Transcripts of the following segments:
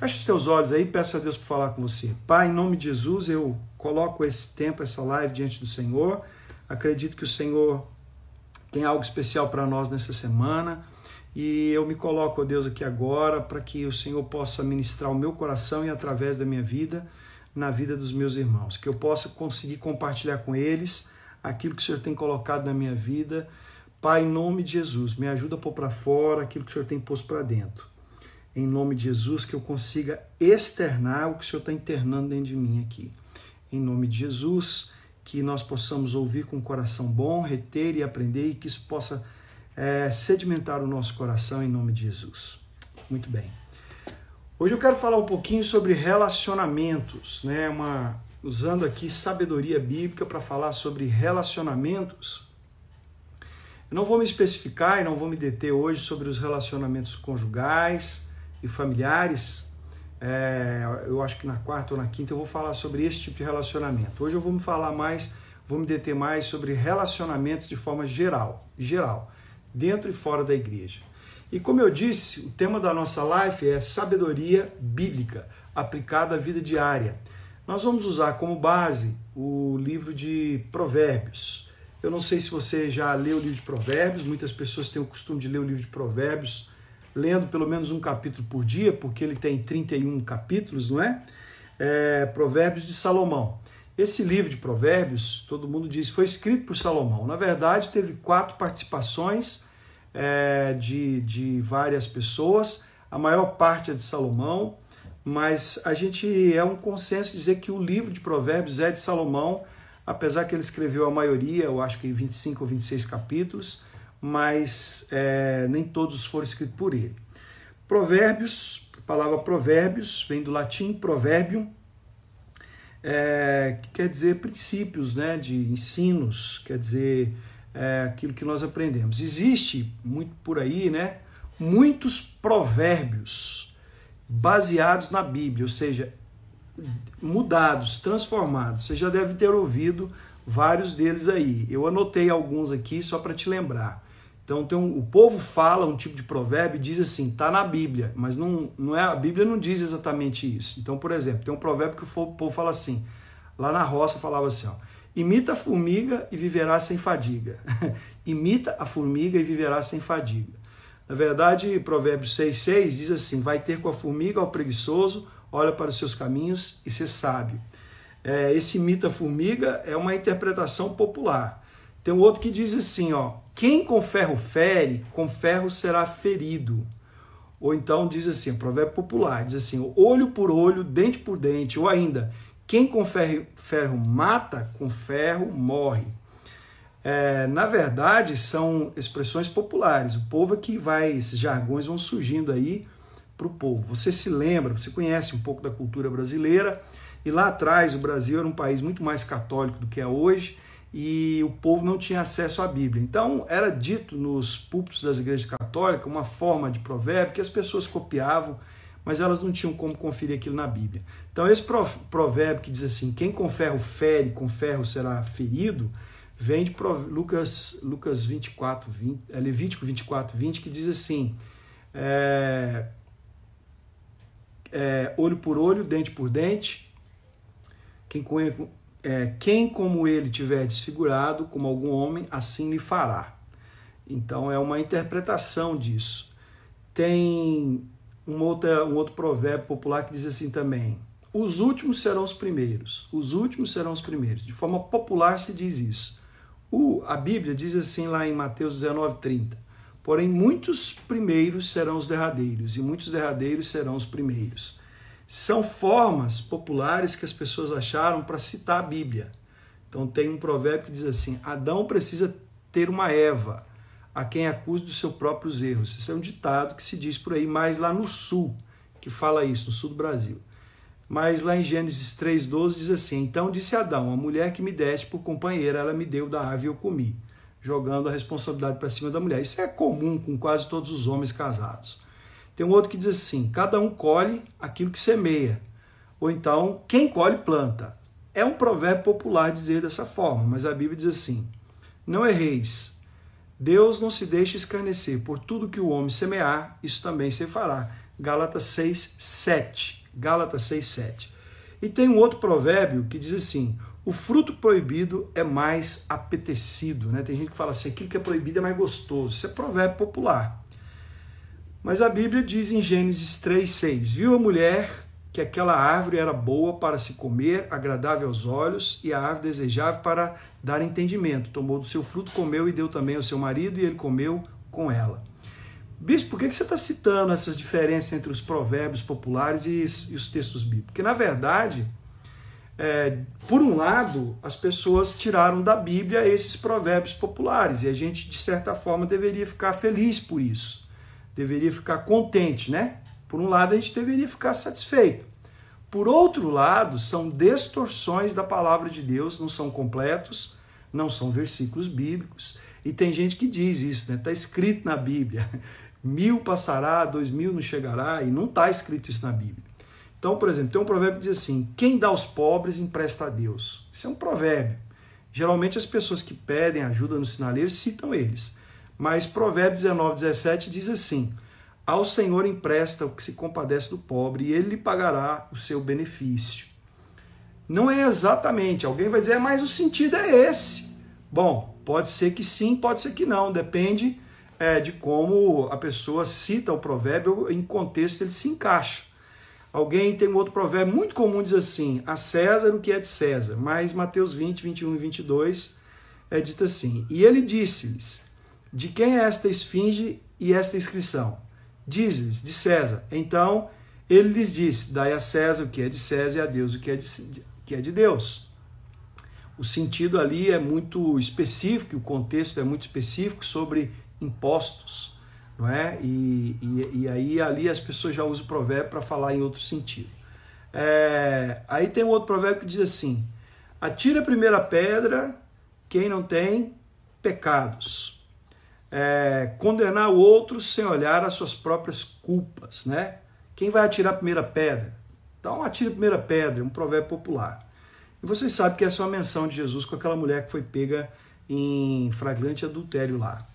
Feche os teus olhos aí, peça a Deus por falar com você. Pai, em nome de Jesus, eu coloco esse tempo, essa live diante do Senhor. Acredito que o Senhor tem algo especial para nós nessa semana. E eu me coloco, ó Deus, aqui agora para que o Senhor possa ministrar o meu coração e através da minha vida, na vida dos meus irmãos. Que eu possa conseguir compartilhar com eles aquilo que o Senhor tem colocado na minha vida. Pai, em nome de Jesus, me ajuda a pôr para fora aquilo que o Senhor tem posto para dentro. Em nome de Jesus, que eu consiga externar o que o Senhor está internando dentro de mim aqui. Em nome de Jesus, que nós possamos ouvir com o coração bom, reter e aprender e que isso possa é, sedimentar o nosso coração em nome de Jesus. Muito bem. Hoje eu quero falar um pouquinho sobre relacionamentos, né? Uma, usando aqui sabedoria bíblica para falar sobre relacionamentos. Eu não vou me especificar e não vou me deter hoje sobre os relacionamentos conjugais e familiares. É, eu acho que na quarta ou na quinta eu vou falar sobre esse tipo de relacionamento. Hoje eu vou me falar mais, vou me deter mais sobre relacionamentos de forma geral, geral dentro e fora da igreja. E como eu disse, o tema da nossa live é sabedoria bíblica aplicada à vida diária. Nós vamos usar como base o livro de Provérbios. Eu não sei se você já leu o livro de Provérbios, muitas pessoas têm o costume de ler o livro de Provérbios lendo pelo menos um capítulo por dia, porque ele tem 31 capítulos, não é? é Provérbios de Salomão. Esse livro de Provérbios, todo mundo diz, foi escrito por Salomão. Na verdade, teve quatro participações é, de, de várias pessoas, a maior parte é de Salomão, mas a gente é um consenso dizer que o livro de Provérbios é de Salomão, apesar que ele escreveu a maioria, eu acho que 25 ou 26 capítulos, mas é, nem todos foram escritos por ele. Provérbios, a palavra provérbios vem do latim proverbium, é, que quer dizer princípios, né, de ensinos, quer dizer é, aquilo que nós aprendemos. Existe muito por aí, né, muitos provérbios baseados na Bíblia, ou seja, mudados, transformados. Você já deve ter ouvido vários deles aí. Eu anotei alguns aqui só para te lembrar. Então tem um, o povo fala um tipo de provérbio e diz assim, está na Bíblia, mas não, não é a Bíblia não diz exatamente isso. Então, por exemplo, tem um provérbio que o povo fala assim, lá na roça falava assim, ó, imita a formiga e viverá sem fadiga. imita a formiga e viverá sem fadiga. Na verdade, Provérbios 6,6 diz assim: vai ter com a formiga ao preguiçoso, olha para os seus caminhos e ser sábio. É, esse imita a formiga é uma interpretação popular. Tem um outro que diz assim, ó, quem com ferro fere, com ferro será ferido. Ou então diz assim, provérbio popular, diz assim, olho por olho, dente por dente, ou ainda, quem com ferro, ferro mata, com ferro morre. É, na verdade, são expressões populares. O povo é que vai, esses jargões vão surgindo aí para o povo. Você se lembra, você conhece um pouco da cultura brasileira, e lá atrás o Brasil era um país muito mais católico do que é hoje, e o povo não tinha acesso à Bíblia. Então, era dito nos púlpitos das igrejas católicas uma forma de provérbio que as pessoas copiavam, mas elas não tinham como conferir aquilo na Bíblia. Então, esse provérbio que diz assim: quem com ferro fere, com ferro será ferido, vem de Lucas, Lucas 24, 20, é Levítico 24, 20, que diz assim: é, é, olho por olho, dente por dente. Quem é, quem como ele tiver desfigurado, como algum homem, assim lhe fará. Então é uma interpretação disso. Tem um outro, um outro provérbio popular que diz assim também: os últimos serão os primeiros. Os últimos serão os primeiros. De forma popular se diz isso. O, a Bíblia diz assim lá em Mateus 19, 30. Porém, muitos primeiros serão os derradeiros, e muitos derradeiros serão os primeiros são formas populares que as pessoas acharam para citar a Bíblia. Então tem um provérbio que diz assim: Adão precisa ter uma Eva, a quem acuse dos seus próprios erros. Isso é um ditado que se diz por aí, mais lá no sul, que fala isso, no sul do Brasil. Mas lá em Gênesis 3,12 diz assim: Então disse Adão, a mulher que me deste por companheira, ela me deu da ave e eu comi, jogando a responsabilidade para cima da mulher. Isso é comum com quase todos os homens casados. Tem um outro que diz assim: cada um colhe aquilo que semeia. Ou então, quem colhe planta. É um provérbio popular dizer dessa forma, mas a Bíblia diz assim: Não erreis. Deus não se deixa escarnecer, por tudo que o homem semear, isso também se fará. Gálatas 6, 7. Gálatas 6, 7. E tem um outro provérbio que diz assim: o fruto proibido é mais apetecido. Né? Tem gente que fala assim: aquilo que é proibido é mais gostoso. Isso é provérbio popular. Mas a Bíblia diz em Gênesis 3, 6: Viu a mulher que aquela árvore era boa para se comer, agradável aos olhos, e a árvore desejável para dar entendimento. Tomou do seu fruto, comeu e deu também ao seu marido, e ele comeu com ela. Bispo, por que você está citando essas diferenças entre os provérbios populares e, os textos bíblicos? Porque, na verdade, é, por um lado, as pessoas tiraram da Bíblia esses provérbios populares e a gente, de certa forma, deveria ficar feliz por isso, deveria ficar contente, né? Por um lado, a gente deveria ficar satisfeito. Por outro lado, são distorções da palavra de Deus, não são completos, não são versículos bíblicos. E tem gente que diz isso, né? Está escrito na Bíblia mil passará, dois mil não chegará, e não está escrito isso na Bíblia. Então, por exemplo, tem um provérbio que diz assim: quem dá aos pobres empresta a Deus. Isso é um provérbio. Geralmente as pessoas que pedem ajuda no sinaleiro citam eles. Mas Provérbio 19, 17 diz assim: Ao Senhor empresta o que se compadece do pobre, e ele lhe pagará o seu benefício. Não é exatamente. Alguém vai dizer, é, mas o sentido é esse. Bom, pode ser que sim, pode ser que não, depende é, de como a pessoa cita o provérbio, em contexto ele se encaixa. Alguém tem um outro provérbio muito comum, diz assim: a César o que é de César. Mas Mateus 20, 21 e 22 é dito assim: E ele disse-lhes: De quem é esta esfinge e esta inscrição? Diz-lhes: De César. Então ele lhes disse: Dai a César o que é de César e a Deus o que é de, que é de Deus. O sentido ali é muito específico, o contexto é muito específico sobre impostos, não é? E, e, e aí ali as pessoas já usam o provérbio para falar em outro sentido. É, aí tem um outro provérbio que diz assim: atira a primeira pedra quem não tem pecados. É, condenar o outro sem olhar as suas próprias culpas, né? Quem vai atirar a primeira pedra? Então atira a primeira pedra, um provérbio popular. E vocês sabem que essa é uma menção de Jesus com aquela mulher que foi pega em flagrante adultério lá.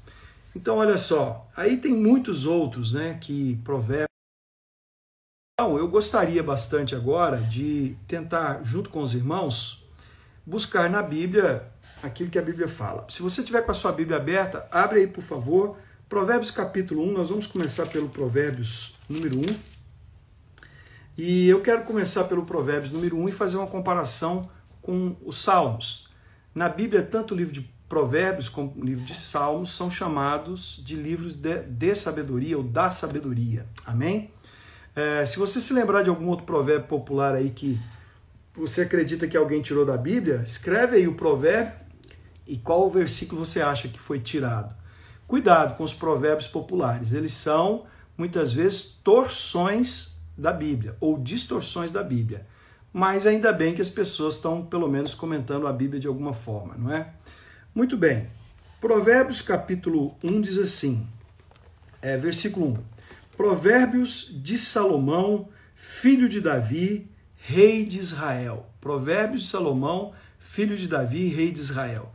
Então, olha só, aí tem muitos outros, né, que provérbios. Então, eu gostaria bastante agora de tentar, junto com os irmãos, buscar na Bíblia aquilo que a Bíblia fala. Se você tiver com a sua Bíblia aberta, abre aí, por favor, Provérbios capítulo 1, nós vamos começar pelo Provérbios número 1. E eu quero começar pelo Provérbios número 1 e fazer uma comparação com os Salmos. Na Bíblia, tanto o livro de Provérbios, como o livro de Salmos, são chamados de livros de, de sabedoria ou da sabedoria. Amém? É, se você se lembrar de algum outro provérbio popular aí que você acredita que alguém tirou da Bíblia, escreve aí o provérbio e qual o versículo você acha que foi tirado. Cuidado com os provérbios populares, eles são muitas vezes torções da Bíblia ou distorções da Bíblia. Mas ainda bem que as pessoas estão pelo menos comentando a Bíblia de alguma forma, não é? Muito bem. Provérbios capítulo 1 diz assim, é, versículo 1. Provérbios de Salomão, filho de Davi, rei de Israel. Provérbios de Salomão, filho de Davi, rei de Israel.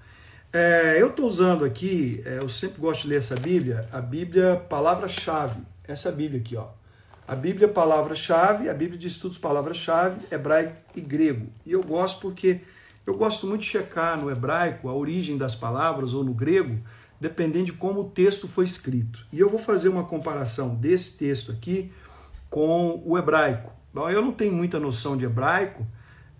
É, eu estou usando aqui, é, eu sempre gosto de ler essa Bíblia, a Bíblia palavra-chave. Essa Bíblia aqui, ó. A Bíblia palavra-chave, a Bíblia de estudos palavra-chave, hebraico e grego. E eu gosto porque eu gosto muito de checar no hebraico a origem das palavras ou no grego, dependendo de como o texto foi escrito. E eu vou fazer uma comparação desse texto aqui com o hebraico. Bom, eu não tenho muita noção de hebraico,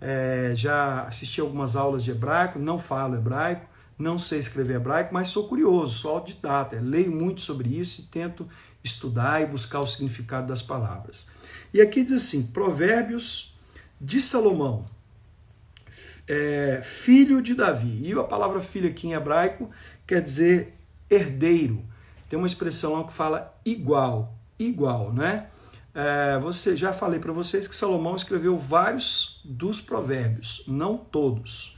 é, já assisti algumas aulas de hebraico, não falo hebraico, não sei escrever hebraico, mas sou curioso, sou autodidata, leio muito sobre isso e tento estudar e buscar o significado das palavras. E aqui diz assim: Provérbios de Salomão, é, filho de Davi. E a palavra filho aqui em hebraico quer dizer herdeiro. Tem uma expressão lá que fala igual, igual, né? É, você já falei para vocês que Salomão escreveu vários dos provérbios, não todos,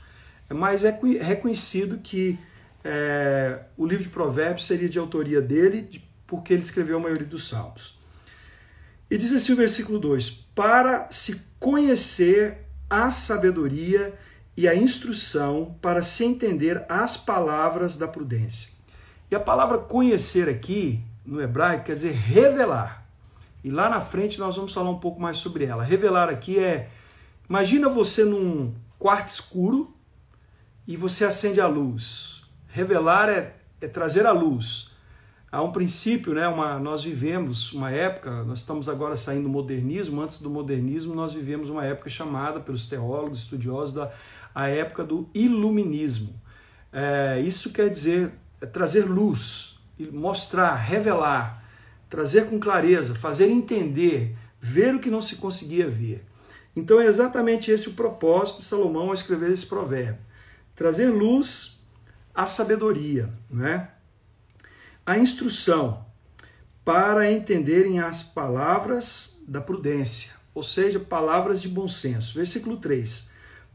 mas é reconhecido que é, o livro de provérbios seria de autoria dele, porque ele escreveu a maioria dos salmos. E diz assim o versículo 2: Para se conhecer a sabedoria e a instrução para se entender as palavras da prudência. E a palavra conhecer aqui, no hebraico, quer dizer revelar. E lá na frente nós vamos falar um pouco mais sobre ela. Revelar aqui é imagina você num quarto escuro e você acende a luz. Revelar é, é trazer a luz. Há um princípio, né? Uma, nós vivemos uma época, nós estamos agora saindo do modernismo, antes do modernismo nós vivemos uma época chamada pelos teólogos, estudiosos, da a época do iluminismo. É, isso quer dizer é trazer luz, mostrar, revelar, trazer com clareza, fazer entender, ver o que não se conseguia ver. Então é exatamente esse o propósito de Salomão ao escrever esse provérbio: trazer luz à sabedoria, né? a instrução para entenderem as palavras da prudência, ou seja, palavras de bom senso. Versículo 3.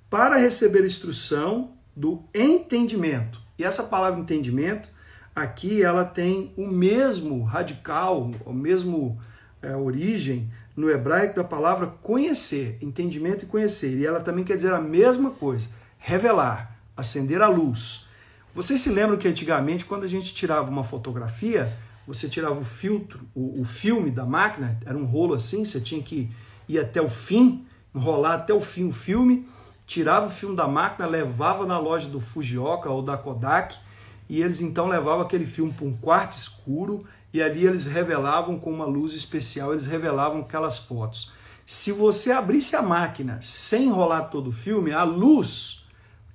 Para receber instrução do entendimento. E essa palavra entendimento, aqui ela tem o mesmo radical, o mesmo é, origem no hebraico da palavra conhecer, entendimento e conhecer. E ela também quer dizer a mesma coisa, revelar, acender a luz. Vocês se lembram que antigamente, quando a gente tirava uma fotografia, você tirava o filtro, o, o, filme da máquina, era um rolo assim, você tinha que ir até o fim, enrolar até o fim o filme, tirava o filme da máquina, levava na loja do Fujioka ou da Kodak, e eles então levavam aquele filme para um quarto escuro e ali eles revelavam com uma luz especial, eles revelavam aquelas fotos. Se você abrisse a máquina sem enrolar todo o filme, a luz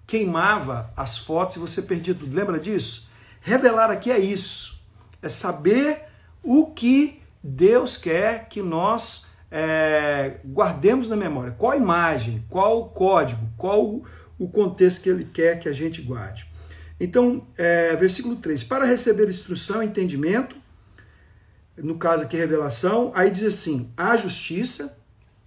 queimava as fotos e você perdia tudo. Lembra disso? Revelar aqui é isso. É saber o que Deus quer que nós é, guardemos na memória. Qual a imagem, qual o código, qual o contexto que Ele quer que a gente guarde. Então, é, versículo 3: Para receber instrução e entendimento, no caso aqui, revelação, aí diz assim: a justiça,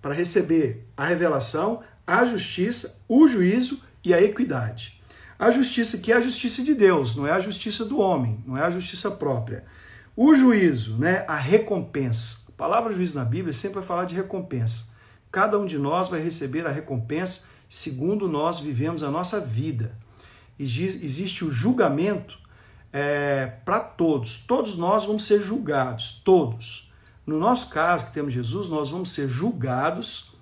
para receber a revelação, a justiça, o juízo e a equidade. A justiça que é a justiça de Deus, não é a justiça do homem, não é a justiça própria. O juízo, né, a recompensa. A palavra juízo na Bíblia sempre vai falar de recompensa. Cada um de nós vai receber a recompensa segundo nós vivemos a nossa vida. Existe o julgamento é, para todos. Todos nós vamos ser julgados, todos. No nosso caso, que temos Jesus, nós vamos ser julgados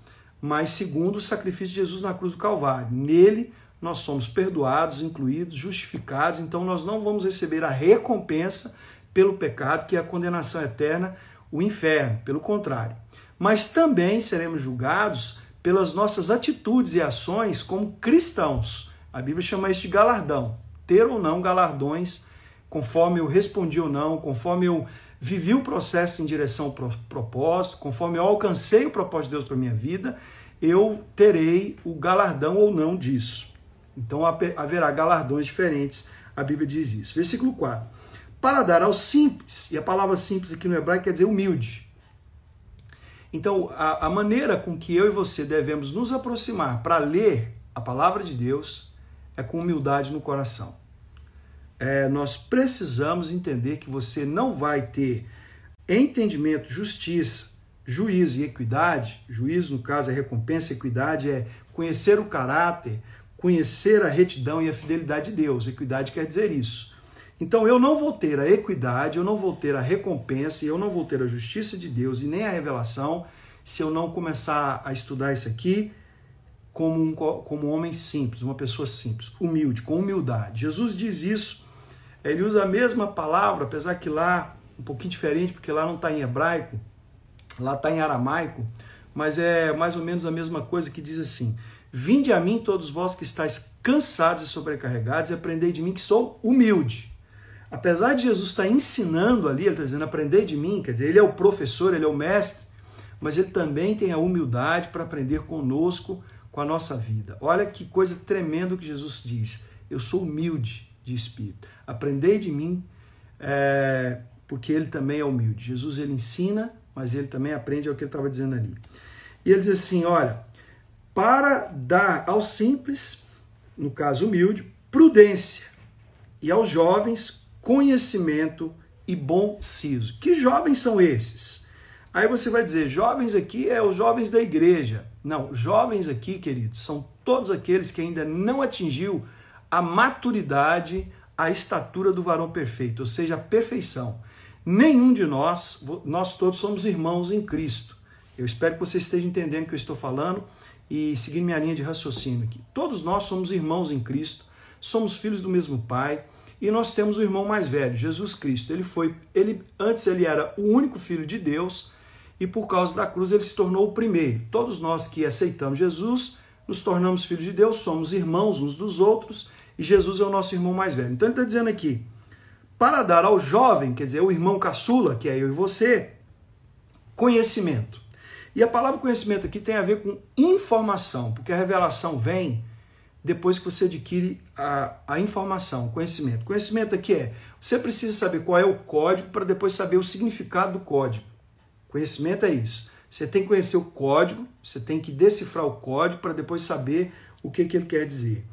mas segundo o sacrifício de Jesus na cruz do Calvário. Nele nós somos perdoados, incluídos, justificados, então nós não vamos receber a recompensa pelo pecado, que é a condenação eterna, o inferno, pelo contrário. Mas também seremos julgados pelas nossas atitudes e ações como cristãos. A Bíblia chama isso de galardão. Ter ou não galardões, conforme eu respondi ou não, conforme eu vivi o processo em direção ao propósito, conforme eu alcancei o propósito de Deus para minha vida, eu terei o galardão ou não disso. Então haverá galardões diferentes, a Bíblia diz isso. Versículo 4. Para dar ao simples, e a palavra simples aqui no hebraico quer dizer humilde. Então, a, a maneira com que eu e você devemos nos aproximar para ler a palavra de Deus é com humildade no coração é, nós precisamos entender que você não vai ter entendimento, justiça, juízo e equidade. Juízo, no caso, é recompensa, equidade é conhecer o caráter, conhecer a retidão e a fidelidade de Deus. Equidade quer dizer isso. Então eu não vou ter a equidade, eu não vou ter a recompensa, eu não vou ter a justiça de Deus e nem a revelação se eu não começar a estudar isso aqui como um, como um homem simples, uma pessoa simples, humilde, com humildade. Jesus diz isso ele usa a mesma palavra, apesar que lá, um pouquinho diferente, porque lá não está em hebraico, lá está em aramaico, mas é mais ou menos a mesma coisa que diz assim: Vinde a mim, todos vós que estáis cansados e sobrecarregados, e aprendei de mim que sou humilde. Apesar de Jesus estar ensinando ali, ele está dizendo, aprendei de mim, quer dizer, ele é o professor, ele é o mestre, mas ele também tem a humildade para aprender conosco, com a nossa vida. Olha que coisa tremenda que Jesus diz. Eu sou humilde de espírito. Aprendei de mim, é, porque ele também é humilde. Jesus ele ensina, mas ele também aprende, é o que ele estava dizendo ali. E ele diz assim: olha, para dar aos simples, no caso humilde, prudência, e aos jovens, conhecimento e bom siso. Que jovens são esses? Aí você vai dizer, jovens aqui é os jovens da igreja. Não, jovens aqui, queridos, são todos aqueles que ainda não atingiu a maturidade, a estatura do varão perfeito, ou seja, a perfeição. Nenhum de nós, nós todos somos irmãos em Cristo. Eu espero que você esteja entendendo o que eu estou falando e seguindo minha linha de raciocínio aqui. Todos nós somos irmãos em Cristo, somos filhos do mesmo Pai e nós temos o irmão mais velho, Jesus Cristo. Ele foi, ele antes ele era o único filho de Deus e por causa da cruz ele se tornou o primeiro. Todos nós que aceitamos Jesus nos tornamos filhos de Deus, somos irmãos uns dos outros e Jesus é o nosso irmão mais velho. Então ele está dizendo aqui, para dar ao jovem, quer dizer, o irmão caçula, que é eu e você, conhecimento. E a palavra conhecimento aqui tem a ver com informação, porque a revelação vem depois que você adquire a, a informação, conhecimento. Conhecimento aqui é, você precisa saber qual é o código para depois saber o significado do código. Conhecimento é isso. Você tem que conhecer o código, você tem que decifrar o código para depois saber o que, que ele quer dizer.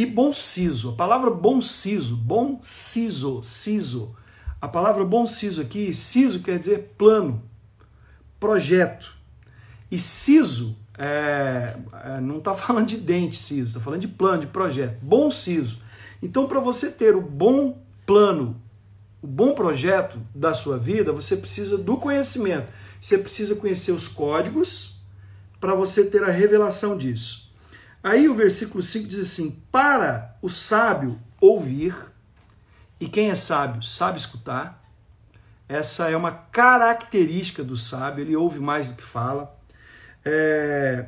E bom siso, a palavra bom siso, bom siso, siso. A palavra bom siso aqui, siso quer dizer plano, projeto. E siso é, é, não está falando de dente siso, está falando de plano, de projeto. Bom siso. Então, para você ter o bom plano, o bom projeto da sua vida, você precisa do conhecimento. Você precisa conhecer os códigos para você ter a revelação disso. Aí o versículo 5 diz assim: Para o sábio ouvir, e quem é sábio sabe escutar. Essa é uma característica do sábio, ele ouve mais do que fala é,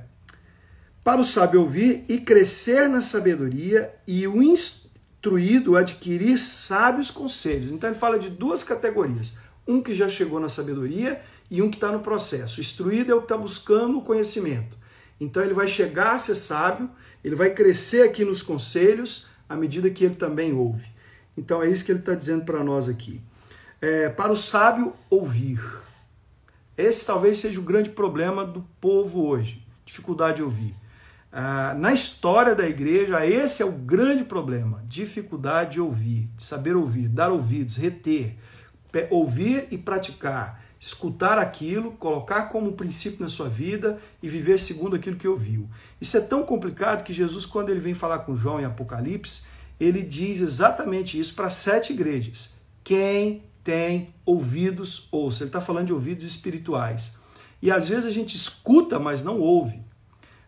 para o sábio ouvir e crescer na sabedoria e o instruído adquirir sábios conselhos. Então ele fala de duas categorias: um que já chegou na sabedoria e um que está no processo. O instruído é o que está buscando o conhecimento. Então ele vai chegar a ser sábio, ele vai crescer aqui nos conselhos à medida que ele também ouve. Então é isso que ele está dizendo para nós aqui. É, para o sábio ouvir. Esse talvez seja o grande problema do povo hoje, dificuldade de ouvir. Ah, na história da igreja, esse é o grande problema: dificuldade de ouvir, de saber ouvir, dar ouvidos, reter, ouvir e praticar, escutar aquilo, colocar como princípio na sua vida e viver segundo aquilo que ouviu. Isso é tão complicado que Jesus, quando ele vem falar com João em Apocalipse, ele diz exatamente isso para sete igrejas. Quem tem ouvidos, ouça. Ele está falando de ouvidos espirituais. E às vezes a gente escuta, mas não ouve.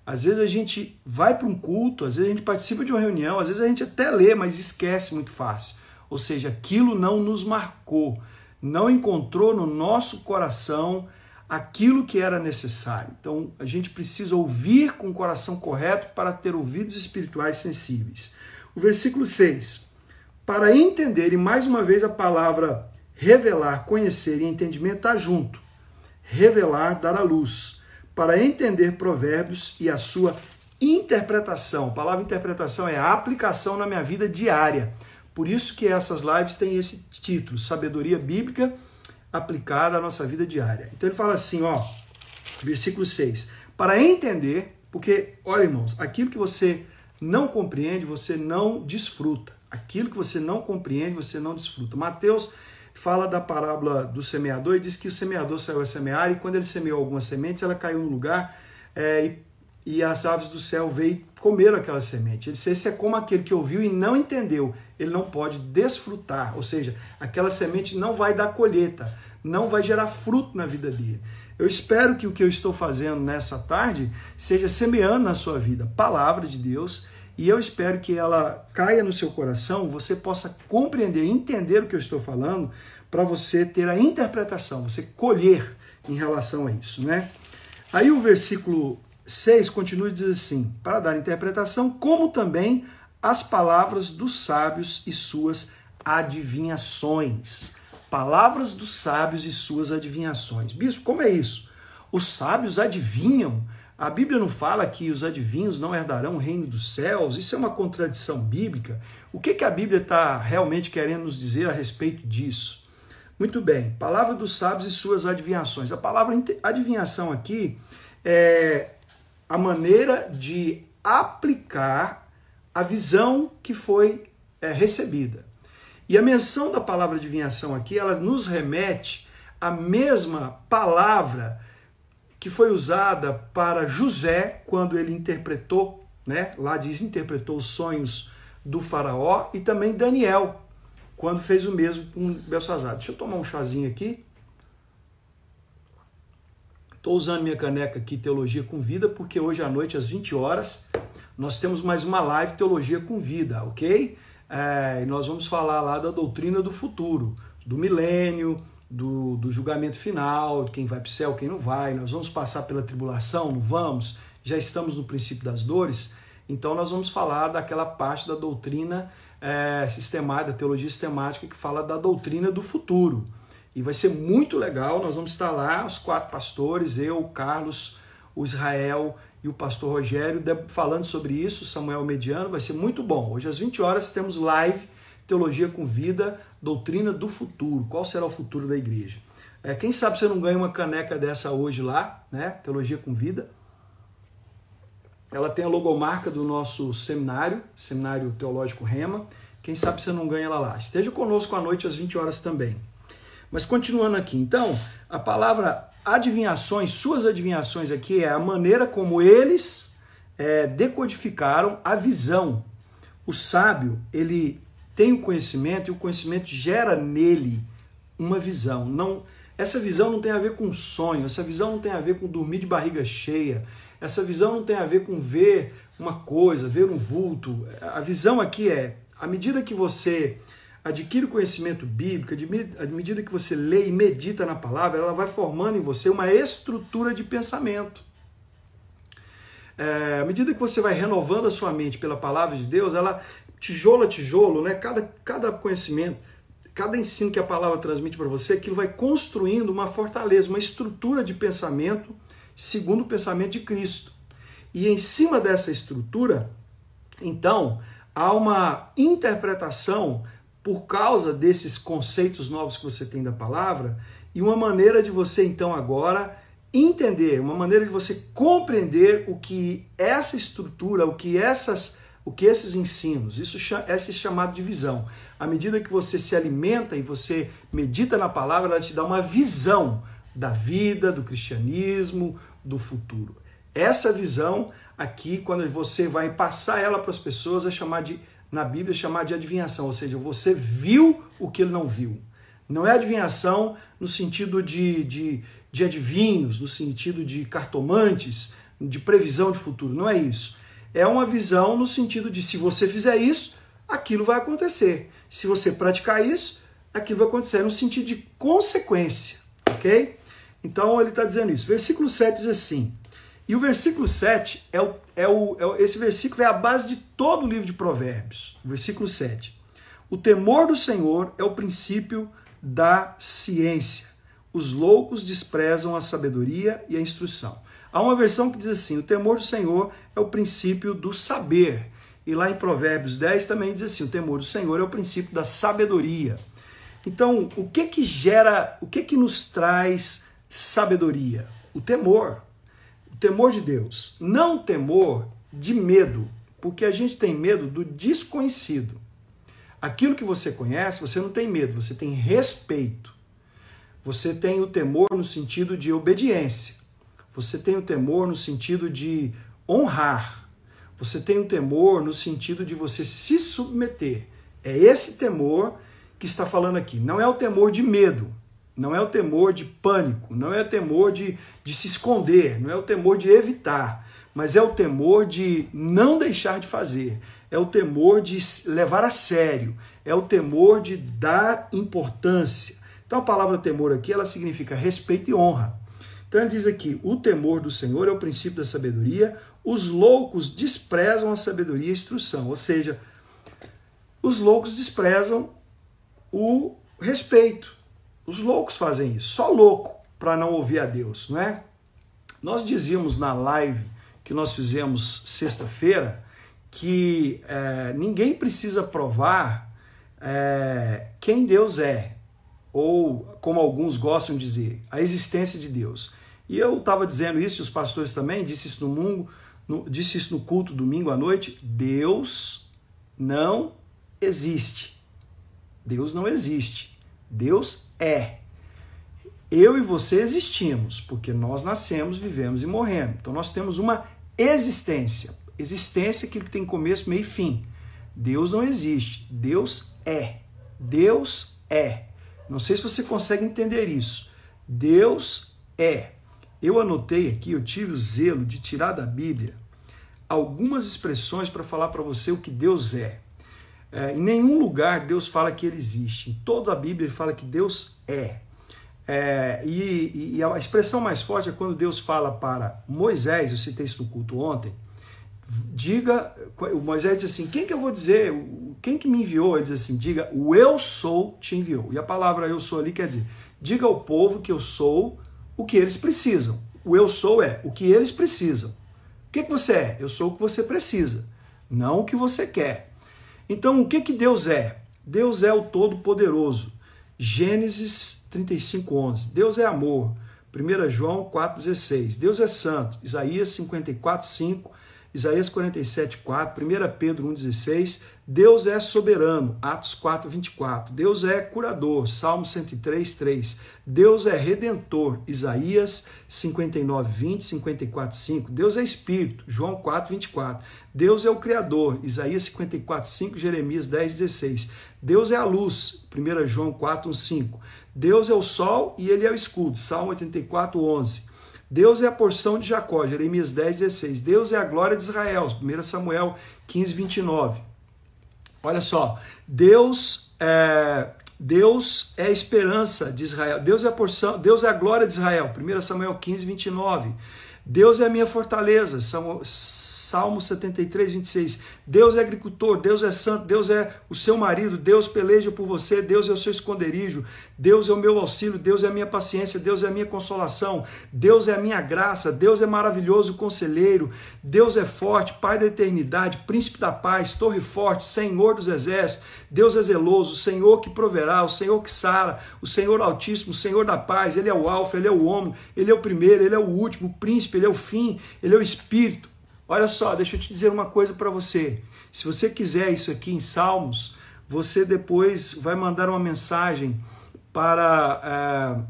Às vezes a gente vai para um culto, às vezes a gente participa de uma reunião, às vezes a gente até lê, mas esquece muito fácil. Ou seja, aquilo não nos marcou, não encontrou no nosso coração aquilo que era necessário. Então a gente precisa ouvir com o coração correto para ter ouvidos espirituais sensíveis. O versículo 6. Para entender, e mais uma vez a palavra Revelar, conhecer e entendimento está junto. Revelar, dar à luz. Para entender provérbios e a sua interpretação. A palavra interpretação é a aplicação na minha vida diária. Por isso que essas lives têm esse título, Sabedoria Bíblica aplicada à nossa vida diária. Então ele fala assim, ó, versículo 6. Para entender, porque, olha irmãos, aquilo que você não compreende, você não desfruta. Aquilo que você não compreende, você não desfruta. Mateus fala da parábola do semeador e diz que o semeador saiu a semear e quando ele semeou algumas sementes, ela caiu no lugar é, e, e, as aves do céu veio comer aquela semente. Ele disse: Esse é como aquele que ouviu e não entendeu. Ele não pode desfrutar, ou seja, aquela semente não vai dar colheita, não vai gerar fruto na vida dele. Eu espero que o que eu estou fazendo nessa tarde seja semeando na sua vida palavra de Deus e eu espero que ela caia no seu coração, você possa compreender, entender o que eu estou falando, para você ter a interpretação, você colher em relação a isso, né? Aí o versículo 6 continua e diz assim: para dar interpretação, como também as palavras dos sábios e suas adivinhações. Palavras dos sábios e suas adivinhações. Bispo, como é isso? Os sábios adivinham a Bíblia não fala que os adivinhos não herdarão o reino dos céus? Isso é uma contradição bíblica? O que, que a Bíblia está realmente querendo nos dizer a respeito disso? Muito bem, palavra dos sábios e suas adivinhações. A palavra adivinhação aqui é a maneira de aplicar a visão que foi é, recebida. E a menção da palavra adivinhação aqui, ela nos remete à mesma palavra que foi usada para José quando ele interpretou, né? Lá diz interpretou os sonhos do faraó e também Daniel quando fez o mesmo com Belsazar. Deixa eu tomar um chazinho aqui. Estou usando minha caneca aqui, Teologia com Vida, porque hoje à noite, às 20 horas, nós temos mais uma live Teologia com Vida, ok? É, e nós vamos falar lá da doutrina do futuro, do milênio, do, do julgamento final, quem vai para o céu, quem não vai. Nós vamos passar pela tribulação, não vamos? Já estamos no princípio das dores. Então nós vamos falar daquela parte da doutrina é, sistemática, da teologia sistemática, que fala da doutrina do futuro. E vai ser muito legal, nós vamos estar lá, os quatro pastores, eu, o Carlos, o Israel e o pastor Rogério, falando sobre isso, Samuel Mediano, vai ser muito bom. Hoje às 20 horas temos live Teologia com Vida, Doutrina do Futuro. Qual será o futuro da igreja? É, quem sabe você não ganha uma caneca dessa hoje lá, né? Teologia com Vida. Ela tem a logomarca do nosso seminário, Seminário Teológico Rema. Quem sabe você não ganha ela lá. Esteja conosco à noite às 20 horas também. Mas continuando aqui, então, a palavra adivinhações, suas adivinhações aqui é a maneira como eles é, decodificaram a visão. O sábio, ele tem o conhecimento e o conhecimento gera nele uma visão. Não, essa visão não tem a ver com sonho, essa visão não tem a ver com dormir de barriga cheia, essa visão não tem a ver com ver uma coisa, ver um vulto. A visão aqui é, à medida que você adquire o conhecimento bíblico, à medida que você lê e medita na palavra, ela vai formando em você uma estrutura de pensamento. É, à medida que você vai renovando a sua mente pela palavra de Deus, ela, tijolo a tijolo, né? cada, cada conhecimento, cada ensino que a palavra transmite para você, aquilo vai construindo uma fortaleza, uma estrutura de pensamento segundo o pensamento de Cristo. E em cima dessa estrutura, então, há uma interpretação por causa desses conceitos novos que você tem da palavra e uma maneira de você então agora entender, uma maneira de você compreender o que essa estrutura, o que essas o que esses ensinos, isso é chamado de visão. À medida que você se alimenta e você medita na palavra, ela te dá uma visão da vida, do cristianismo, do futuro. Essa visão aqui, quando você vai passar ela para as pessoas, é chamar de na Bíblia é chamar de adivinhação, ou seja, você viu o que ele não viu. Não é adivinhação no sentido de, de, de adivinhos, no sentido de cartomantes, de previsão de futuro. Não é isso. É uma visão no sentido de se você fizer isso, aquilo vai acontecer. Se você praticar isso, aquilo vai acontecer. No sentido de consequência. Ok? Então ele está dizendo isso. Versículo 7 diz assim. E o versículo 7 é o, é o, é o, esse versículo é a base de todo o livro de Provérbios. Versículo 7. O temor do Senhor é o princípio da ciência. Os loucos desprezam a sabedoria e a instrução. Há uma versão que diz assim: o temor do Senhor é o princípio do saber. E lá em Provérbios 10 também diz assim: o temor do Senhor é o princípio da sabedoria. Então, o que que gera, o que que nos traz sabedoria? O temor temor de Deus, não temor de medo, porque a gente tem medo do desconhecido. Aquilo que você conhece, você não tem medo, você tem respeito. Você tem o temor no sentido de obediência. Você tem o temor no sentido de honrar. Você tem o temor no sentido de você se submeter. É esse temor que está falando aqui. Não é o temor de medo, não é o temor de pânico, não é o temor de, de se esconder, não é o temor de evitar, mas é o temor de não deixar de fazer, é o temor de levar a sério, é o temor de dar importância. Então a palavra temor aqui ela significa respeito e honra. Então ele diz aqui: o temor do Senhor é o princípio da sabedoria, os loucos desprezam a sabedoria e a instrução, ou seja, os loucos desprezam o respeito. Os loucos fazem isso, só louco para não ouvir a Deus, não é? Nós dizíamos na live que nós fizemos sexta-feira que é, ninguém precisa provar é, quem Deus é, ou como alguns gostam de dizer, a existência de Deus. E eu estava dizendo isso, e os pastores também, disse isso no, mundo, no, disse isso no culto domingo à noite, Deus não existe. Deus não existe. Deus é. Eu e você existimos, porque nós nascemos, vivemos e morremos. Então nós temos uma existência. Existência é aquilo que tem começo, meio e fim. Deus não existe, Deus é. Deus é. Não sei se você consegue entender isso. Deus é. Eu anotei aqui, eu tive o zelo de tirar da Bíblia algumas expressões para falar para você o que Deus é. É. Em nenhum lugar Deus fala que ele existe. Em toda a Bíblia ele fala que Deus é. é e, e, a expressão mais forte é quando Deus fala para Moisés, eu citei isso no culto ontem, diga, o Moisés diz assim, quem que eu vou dizer, quem que me enviou? Ele diz assim, diga, o eu sou te enviou. E a palavra eu sou ali quer dizer, diga ao povo que eu sou o que eles precisam. O eu sou é o que eles precisam. O que, que você é? Eu sou o que você precisa, não o que você quer. Então, o que, que Deus é? Deus é o Todo-Poderoso. Gênesis 35, 11. Deus é amor. 1 João 4,16. Deus é santo. Isaías 54, 5. Isaías 47, 4, 1 Pedro 1,16, Deus é soberano, Atos 4, 24, Deus é curador, Salmo 103, 3, Deus é redentor, Isaías 59, 20, 54, 5, Deus é espírito, João 4, 24, Deus é o criador, Isaías 54, 5, Jeremias 10, 16, Deus é a luz, 1 João 4, 1, 5, Deus é o sol e ele é o escudo, Salmo 84, 11, Deus é a porção de Jacó, Jeremias 10, 16. Deus é a glória de Israel, 1 Samuel 15, 29. Olha só, Deus é, Deus é a esperança de Israel. Deus é a porção, Deus é a glória de Israel, 1 Samuel 15, 29. Deus é a minha fortaleza, Salmo 73, 26. Deus é agricultor, Deus é santo, Deus é o seu marido, Deus peleja por você, Deus é o seu esconderijo, Deus é o meu auxílio, Deus é a minha paciência, Deus é a minha consolação, Deus é a minha graça, Deus é maravilhoso conselheiro, Deus é forte, Pai da eternidade, príncipe da paz, torre forte, Senhor dos exércitos, Deus é zeloso, o Senhor que proverá, o Senhor que sara, o Senhor altíssimo, o Senhor da paz, Ele é o alfa, Ele é o homem, Ele é o primeiro, Ele é o último, o príncipe, Ele é o fim, Ele é o espírito. Olha só, deixa eu te dizer uma coisa para você. Se você quiser isso aqui em Salmos, você depois vai mandar uma mensagem para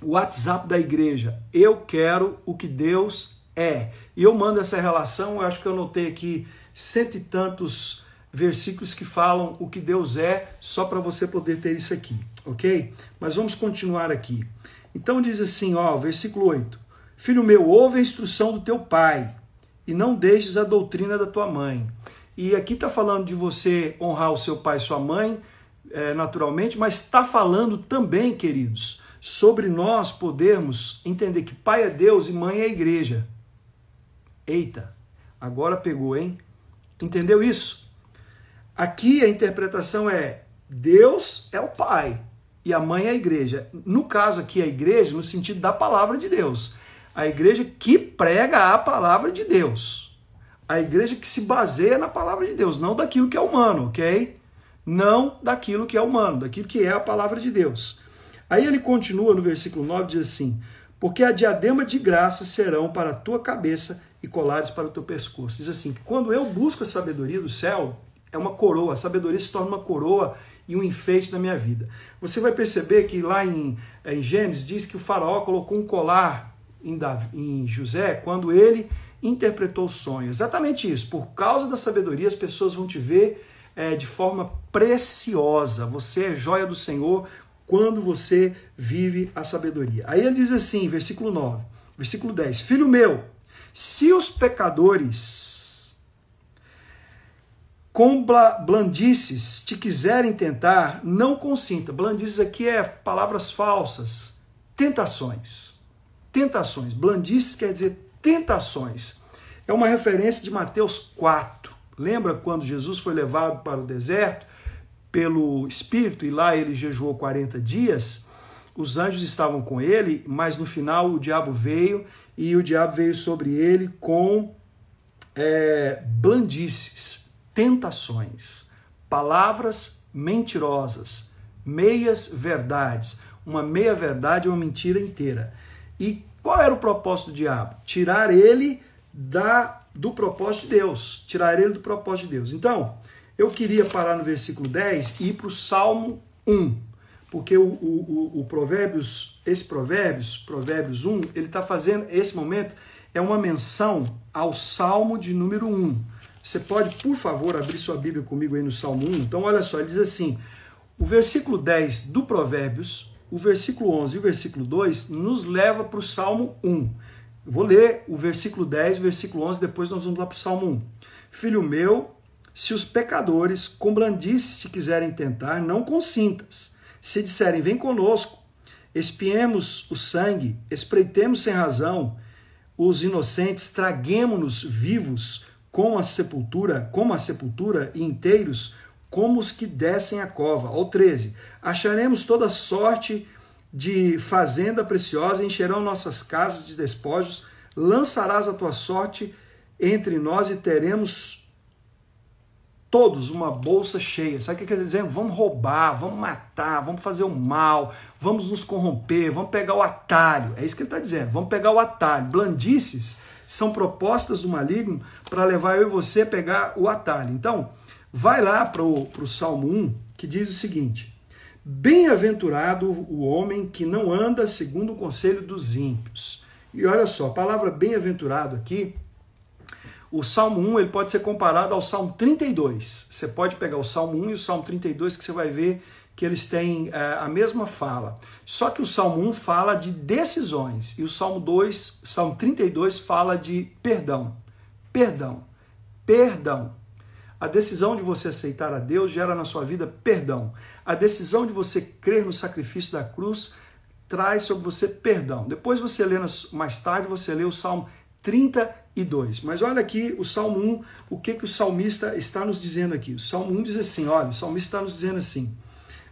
é, o WhatsApp da igreja. Eu quero o que Deus é. E eu mando essa relação, eu acho que eu anotei aqui cento e tantos versículos que falam o que Deus é, só para você poder ter isso aqui, ok? Mas vamos continuar aqui. Então diz assim, ó, versículo 8: Filho meu, ouve a instrução do teu pai e não deixes a doutrina da tua mãe. E aqui está falando de você honrar o seu pai e sua mãe, é, naturalmente, mas está falando também, queridos, sobre nós podermos entender que pai é Deus e mãe é a igreja. Eita, agora pegou, hein? Entendeu isso? Aqui a interpretação é Deus é o pai e a mãe é a igreja. No caso aqui, a igreja, no sentido da palavra de Deus a igreja que prega a palavra de Deus. A igreja que se baseia na palavra de Deus, não daquilo que é humano, ok? Não daquilo que é humano, daquilo que é a palavra de Deus. Aí ele continua no versículo 9, diz assim: Porque a diadema de graça serão para a tua cabeça e colares para o teu pescoço. Diz assim: quando eu busco a sabedoria do céu, é uma coroa, a sabedoria se torna uma coroa e um enfeite na minha vida. Você vai perceber que lá em, em Gênesis diz que o faraó colocou um colar em, Davi, em José quando ele interpretou o sonho. Exatamente isso. Por causa da sabedoria, as pessoas vão te ver é, de forma preciosa. Você é joia do Senhor quando você vive a sabedoria. Aí ele diz assim, versículo 9, versículo 10: Filho meu, se os pecadores com blandices te quiserem tentar, não consinta. Blandices aqui é palavras falsas, tentações tentações. Blandices quer dizer tentações. É uma referência de Mateus 4. Lembra quando Jesus foi levado para o deserto pelo Espírito e lá ele jejuou 40 dias? Os anjos estavam com ele, mas no final o diabo veio e o diabo veio sobre ele com é, blandices, tentações, palavras mentirosas, meias verdades. Uma meia verdade é uma mentira inteira. E qual era o propósito do diabo? Tirar ele da do propósito de Deus, tirar ele do propósito de Deus. Então, eu queria parar no versículo 10 e ir para o Salmo 1, porque o, o, o, o, Provérbios, esse Provérbios, Provérbios 1, ele está fazendo, esse momento, é uma menção ao Salmo de número 1. Você pode, por favor, abrir sua Bíblia comigo aí no Salmo 1? Então, olha só, ele diz assim: O versículo 10 do Provérbios, o versículo 11 e o versículo 2 nos leva para o Salmo 1. Vou ler o versículo 10, versículo 11, depois nós vamos lá para o Salmo 1. Filho meu, se os pecadores com blandices te quiserem tentar, não consintas. Se disserem, vem conosco, espiemos o sangue, espreitemos sem razão os inocentes, traguemos-nos vivos com a sepultura, como a sepultura e inteiros, como os que descem a cova. Ao 13. Acharemos toda sorte de fazenda preciosa, encherão nossas casas de despojos, lançarás a tua sorte entre nós e teremos todos uma bolsa cheia. Sabe o que quer dizer? Vamos roubar, vamos matar, vamos fazer o mal, vamos nos corromper, vamos pegar o atalho. É isso que ele está dizendo. Vamos pegar o atalho. Blandices são propostas do maligno para levar eu e você a pegar o atalho. Então, vai lá para o Salmo 1, que diz o seguinte: Bem-aventurado o homem que não anda segundo o conselho dos ímpios. E olha só, a palavra bem-aventurado aqui o Salmo 1 ele pode ser comparado ao Salmo 32. Você pode pegar o Salmo 1 e o Salmo 32 que você vai ver que eles têm é, a mesma fala. Só que o Salmo 1 fala de decisões e o Salmo 2, Salmo 32 fala de perdão. Perdão. Perdão. A decisão de você aceitar a Deus gera na sua vida perdão. A decisão de você crer no sacrifício da cruz traz sobre você perdão. Depois você lê mais tarde, você lê o Salmo 32. Mas olha aqui o Salmo 1, o que, que o salmista está nos dizendo aqui. O Salmo 1 diz assim: olha, o salmista está nos dizendo assim.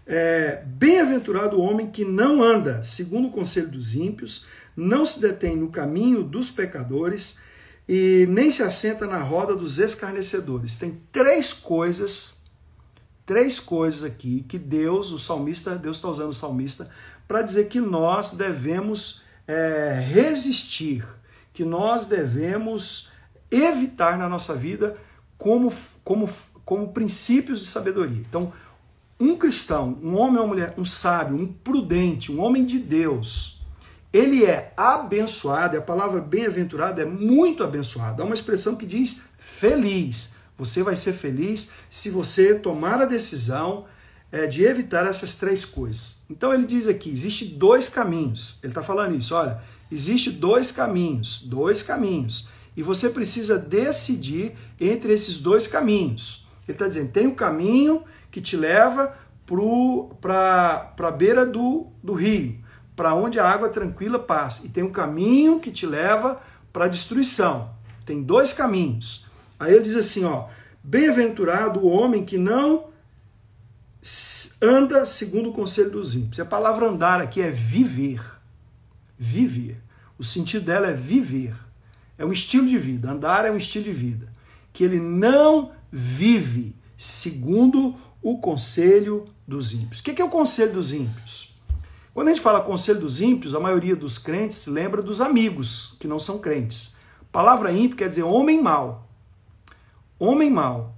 É, Bem-aventurado o homem que não anda segundo o conselho dos ímpios, não se detém no caminho dos pecadores e nem se assenta na roda dos escarnecedores. Tem três coisas, três coisas aqui que Deus, o salmista, Deus está usando o salmista para dizer que nós devemos é, resistir que nós devemos evitar na nossa vida como, como, como princípios de sabedoria. Então, um cristão, um homem ou uma mulher, um sábio, um prudente, um homem de Deus, ele é abençoado, a palavra bem-aventurado é muito abençoado. Há uma expressão que diz feliz. Você vai ser feliz se você tomar a decisão é, de evitar essas três coisas. Então ele diz aqui: existe dois caminhos. Ele está falando isso, olha, existe dois caminhos, dois caminhos. E você precisa decidir entre esses dois caminhos. Ele está dizendo: tem o um caminho que te leva para a beira do, do rio, para onde a água tranquila passa. E tem um caminho que te leva para a destruição. Tem dois caminhos. Aí ele diz assim: ó, bem-aventurado o homem que não anda segundo o conselho dos ímpios. A palavra andar aqui é viver. Viver. O sentido dela é viver. É um estilo de vida. Andar é um estilo de vida. Que ele não vive segundo o conselho dos ímpios. O que é o conselho dos ímpios? Quando a gente fala conselho dos ímpios, a maioria dos crentes lembra dos amigos que não são crentes. A palavra ímpio quer dizer homem mau. Homem mau.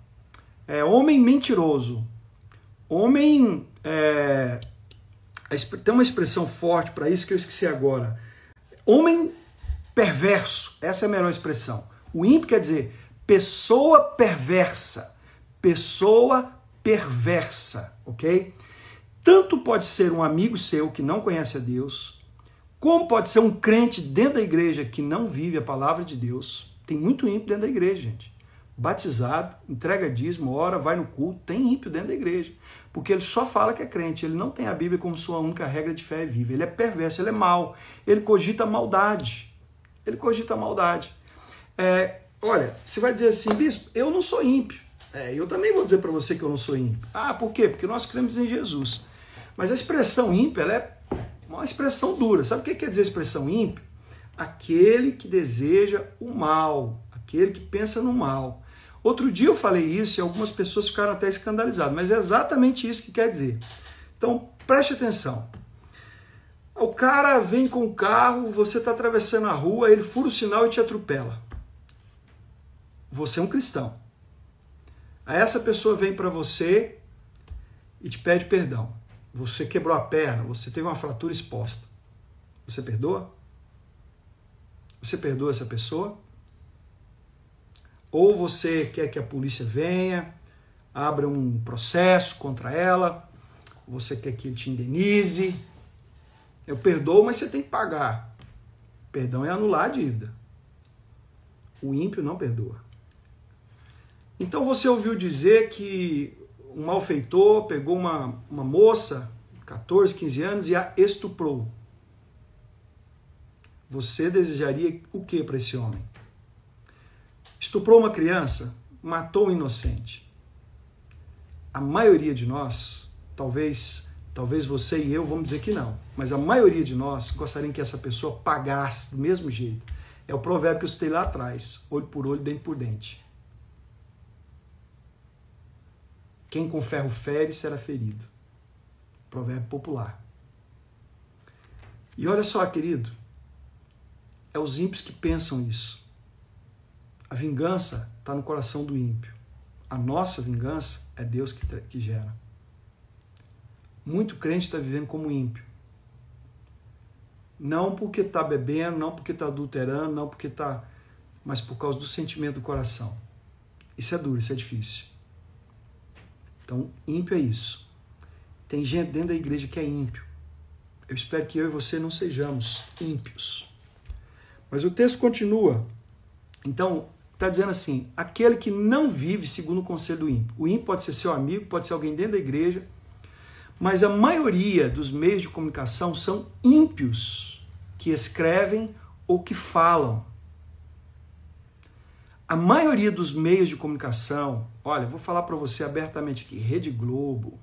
É homem mentiroso. Homem. É, tem uma expressão forte para isso que eu esqueci agora. Homem perverso, essa é a melhor expressão. O ímpio quer dizer pessoa perversa, pessoa perversa, ok? Tanto pode ser um amigo seu que não conhece a Deus, como pode ser um crente dentro da igreja que não vive a palavra de Deus. Tem muito ímpio dentro da igreja, gente. Batizado, entrega dízimo, ora, vai no culto, tem ímpio dentro da igreja. Porque ele só fala que é crente, ele não tem a Bíblia como sua única regra de fé vive. Ele é perverso, ele é mau, ele cogita maldade. Ele cogita maldade. É, olha, você vai dizer assim, bispo, eu não sou ímpio. É, eu também vou dizer para você que eu não sou ímpio. Ah, por quê? Porque nós cremos em Jesus. Mas a expressão ímpio ela é uma expressão dura. Sabe o que quer dizer expressão ímpio? Aquele que deseja o mal, aquele que pensa no mal. Outro dia eu falei isso e algumas pessoas ficaram até escandalizadas, mas é exatamente isso que quer dizer. Então, preste atenção. O cara vem com o carro, você está atravessando a rua, ele fura o sinal e te atropela. Você é um cristão. Aí essa pessoa vem para você e te pede perdão. Você quebrou a perna, você teve uma fratura exposta. Você perdoa? Você perdoa essa pessoa? Ou você quer que a polícia venha, abra um processo contra ela, você quer que ele te indenize. Eu perdoo, mas você tem que pagar. Perdão é anular a dívida. O ímpio não perdoa. Então você ouviu dizer que um malfeitor pegou uma, uma moça, 14, 15 anos, e a estuprou. Você desejaria o que para esse homem? Estuprou uma criança, matou um inocente. A maioria de nós, talvez, talvez você e eu vamos dizer que não, mas a maioria de nós gostariam que essa pessoa pagasse do mesmo jeito. É o provérbio que eu citei lá atrás: olho por olho, dente por dente. Quem com ferro fere será ferido. Provérbio popular. E olha só, querido, é os ímpios que pensam isso. A vingança está no coração do ímpio. A nossa vingança é Deus que, que gera. Muito crente está vivendo como ímpio. Não porque está bebendo, não porque está adulterando, não porque está. mas por causa do sentimento do coração. Isso é duro, isso é difícil. Então, ímpio é isso. Tem gente dentro da igreja que é ímpio. Eu espero que eu e você não sejamos ímpios. Mas o texto continua. Então, está dizendo assim: aquele que não vive segundo o conselho do ímpio. O ímpio pode ser seu amigo, pode ser alguém dentro da igreja, mas a maioria dos meios de comunicação são ímpios que escrevem ou que falam. A maioria dos meios de comunicação, olha, vou falar para você abertamente aqui: Rede Globo,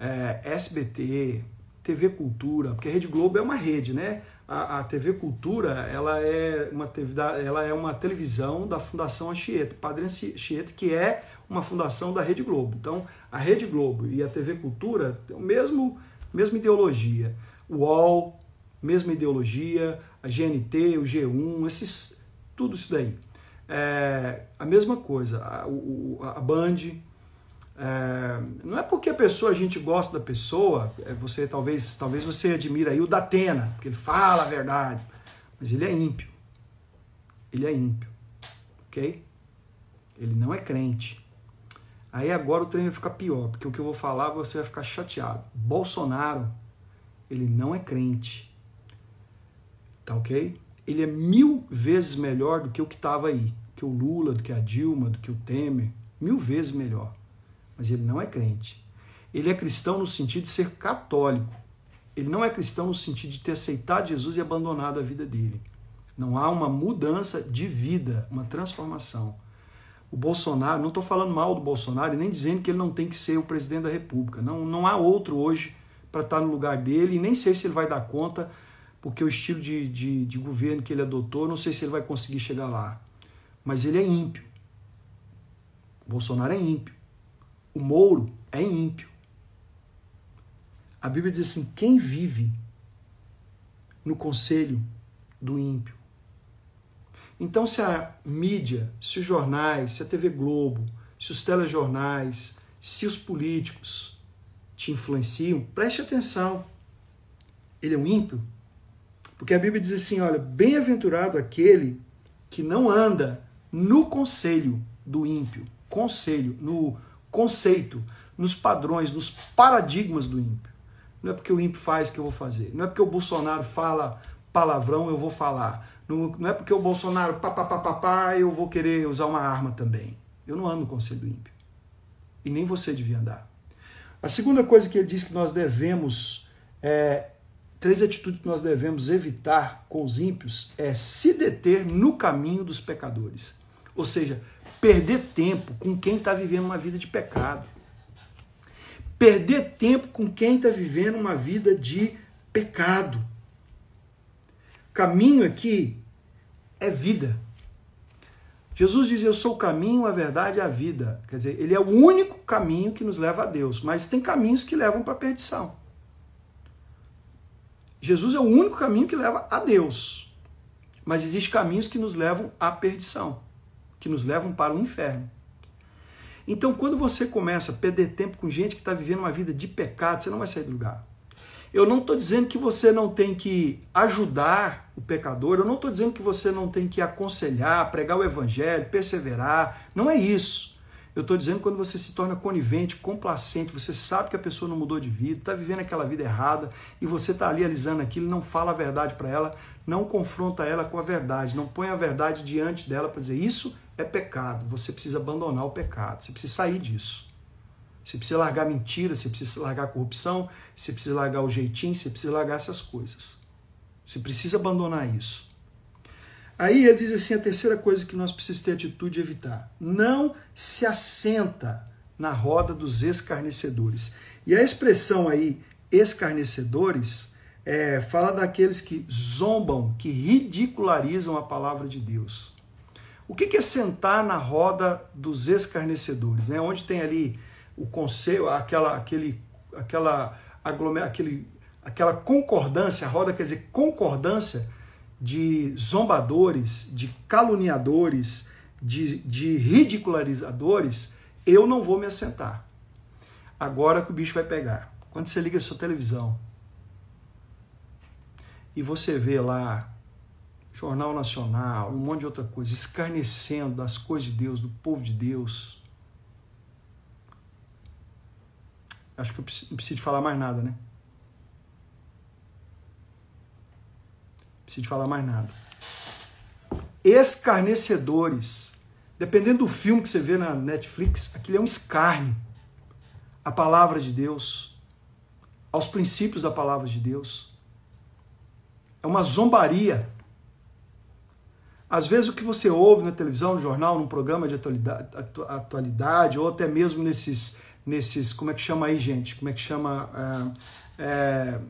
é, SBT, TV Cultura, porque a Rede Globo é uma rede, né? A, a, TV Cultura ela é, uma, ela é uma televisão da Fundação Anchieta, Padre Anchieta, que é uma fundação da Rede Globo. Então, a Rede Globo e a TV Cultura têm a mesmo, mesma ideologia. O UOL, mesma ideologia, a GNT, o G1, esses, tudo isso daí. É, a mesma coisa, a, o, a Band. É, não é porque a pessoa, a gente gosta da pessoa, é, você talvez, talvez você admira aí o Datena, porque ele fala a verdade, mas ele é ímpio. Ele é ímpio, ok? Ele não é crente. Aí agora o trem vai ficar pior, porque o que eu vou falar você vai ficar chateado. Bolsonaro, ele não é crente. Tá ok? Ele é mil vezes melhor do que o que estava aí que o Lula, do que a Dilma, do que o Temer, mil vezes melhor. Mas ele não é crente. Ele é cristão no sentido de ser católico. Ele não é cristão no sentido de ter aceitado Jesus e abandonado a vida dele. Não há uma mudança de vida, uma transformação. O Bolsonaro, não estou falando mal do Bolsonaro nem dizendo que ele não tem que ser o presidente da República. Não, não há outro hoje para estar no lugar dele e nem sei se ele vai dar conta, porque o estilo de, de, de governo que ele adotou, não sei se ele vai conseguir chegar lá mas ele é ímpio. O Bolsonaro é ímpio. O Mouro é ímpio. A Bíblia diz assim: quem vive no conselho do ímpio? Então, se a mídia, se os jornais, se a TV Globo, se os telejornais, se os políticos te influenciam, preste atenção. Ele é um ímpio? Porque a Bíblia diz assim: olha, bem-aventurado aquele que não anda no conselho do ímpio, conselho, no conceito, nos padrões, nos paradigmas do ímpio. Não é porque o ímpio faz que eu vou fazer. Não é porque o Bolsonaro fala palavrão, eu vou falar. Não, não é porque o Bolsonaro papapá, eu vou querer usar uma arma também. Eu não ando no conselho do ímpio. E nem você devia andar. A segunda coisa que ele diz que nós devemos, é, três atitudes que nós devemos evitar com os ímpios é se deter no caminho dos pecadores. Ou seja, perder tempo com quem está vivendo uma vida de pecado. Perder tempo com quem está vivendo uma vida de pecado. Caminho aqui é vida. Jesus diz: Eu sou o caminho, a verdade e a vida. Quer dizer, ele é o único caminho que nos leva a Deus, mas tem caminhos que levam para a perdição. Jesus é o único caminho que leva a Deus, mas existem caminhos que nos levam à perdição que nos levam para o inferno. Então, quando você começa a perder tempo com gente que está vivendo uma vida de pecado, você não vai sair do lugar. Eu não estou dizendo que você não tem que ajudar o pecador, eu não estou dizendo que você não tem que aconselhar, pregar o evangelho, perseverar. Não é isso. Eu estou dizendo quando você se torna conivente, complacente, você sabe que a pessoa não mudou de vida, está vivendo aquela vida errada e você está ali alisando aquilo, não fala a verdade para ela, não confronta ela com a verdade, não põe a verdade diante dela para dizer isso é pecado, você precisa abandonar o pecado, você precisa sair disso. Você precisa largar mentira, você precisa largar corrupção, você precisa largar o jeitinho, você precisa largar essas coisas. Você precisa abandonar isso. Aí ele diz assim: a terceira coisa que nós precisamos ter atitude de evitar. Não se assenta na roda dos escarnecedores. E a expressão aí, escarnecedores, é, fala daqueles que zombam, que ridicularizam a palavra de Deus. O que é sentar na roda dos escarnecedores? Né? Onde tem ali o conselho, aquela, aquele, aquela, aglomer, aquele, aquela concordância, a roda quer dizer concordância de zombadores, de caluniadores, de, de ridicularizadores, eu não vou me assentar. Agora que o bicho vai pegar. Quando você liga a sua televisão e você vê lá Jornal Nacional, um monte de outra coisa, escarnecendo das coisas de Deus, do povo de Deus, Acho que eu não preciso de falar mais nada, né? Preciso de falar mais nada. Escarnecedores. Dependendo do filme que você vê na Netflix, aquilo é um escárnio. A palavra de Deus, aos princípios da palavra de Deus. É uma zombaria. Às vezes o que você ouve na televisão, no jornal, num programa de atualidade, atualidade ou até mesmo nesses nesses, como é que chama aí, gente? Como é que chama? É, é,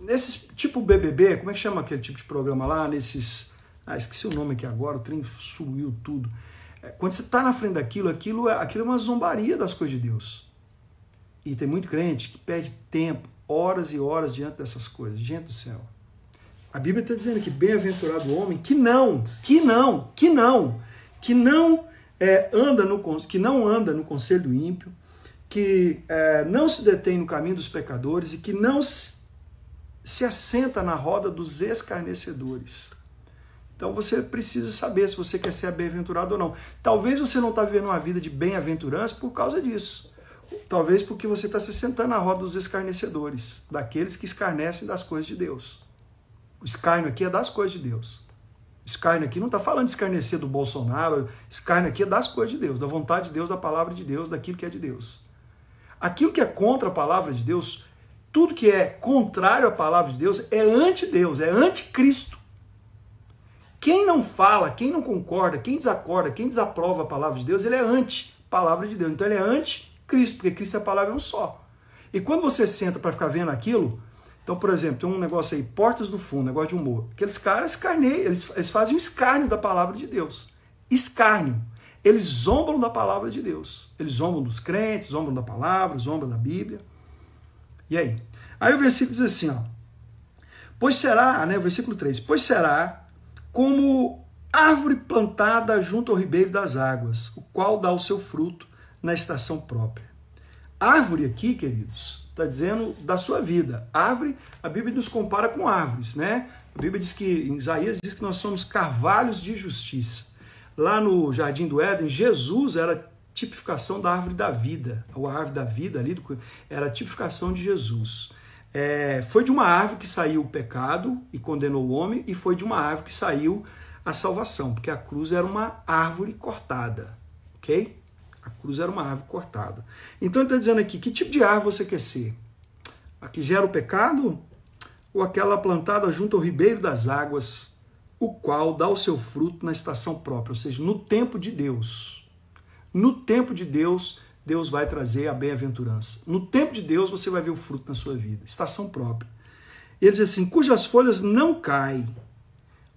nesses tipo BBB, como é que chama aquele tipo de programa lá? Nesses, ah, esqueci o nome aqui agora, o trem sumiu tudo. É, quando você está na frente daquilo, aquilo é, aquilo é uma zombaria das coisas de Deus. E tem muito crente que perde tempo, horas e horas diante dessas coisas. Gente do céu. A Bíblia está dizendo que bem-aventurado o homem que não, que não, que não, que não é, anda no que não anda no conselho ímpio, que é, não se detém no caminho dos pecadores e que não se assenta na roda dos escarnecedores. Então você precisa saber se você quer ser bem-aventurado ou não. Talvez você não está vivendo uma vida de bem-aventurança por causa disso. Talvez porque você está se sentando na roda dos escarnecedores, daqueles que escarnecem das coisas de Deus. O escárnio aqui é das coisas de Deus. O escárnio aqui não está falando de escarnecer do Bolsonaro, escárnio aqui é das coisas de Deus, da vontade de Deus, da palavra de Deus, daquilo que é de Deus. Aquilo que é contra a palavra de Deus, tudo que é contrário à palavra de Deus é anti-Deus, é anticristo. Quem não fala, quem não concorda, quem desacorda, quem desaprova a palavra de Deus, ele é anti-palavra de Deus. Então ele é anti-Cristo, porque Cristo é a palavra um só. E quando você senta para ficar vendo aquilo, então, por exemplo, tem um negócio aí, Portas do Fundo, negócio de humor. Aqueles caras escarneiam, eles, eles fazem um escárnio da palavra de Deus. Escárnio. Eles zombam da palavra de Deus. Eles zombam dos crentes, zombam da palavra, zombam da Bíblia. E aí? Aí o versículo diz assim, ó. Pois será, né, versículo 3, pois será como árvore plantada junto ao ribeiro das águas, o qual dá o seu fruto na estação própria. Árvore aqui, queridos, está dizendo da sua vida. Árvore, a Bíblia nos compara com árvores, né? A Bíblia diz que, em Isaías, diz que nós somos carvalhos de justiça. Lá no Jardim do Éden, Jesus era tipificação da árvore da vida. A árvore da vida ali era a tipificação de Jesus. É, foi de uma árvore que saiu o pecado e condenou o homem, e foi de uma árvore que saiu a salvação, porque a cruz era uma árvore cortada, ok? A cruz era uma árvore cortada. Então ele está dizendo aqui: que tipo de árvore você quer ser? A que gera o pecado? Ou aquela plantada junto ao ribeiro das águas, o qual dá o seu fruto na estação própria, ou seja, no tempo de Deus. No tempo de Deus, Deus vai trazer a bem-aventurança. No tempo de Deus, você vai ver o fruto na sua vida, estação própria. Ele diz assim: cujas folhas não caem,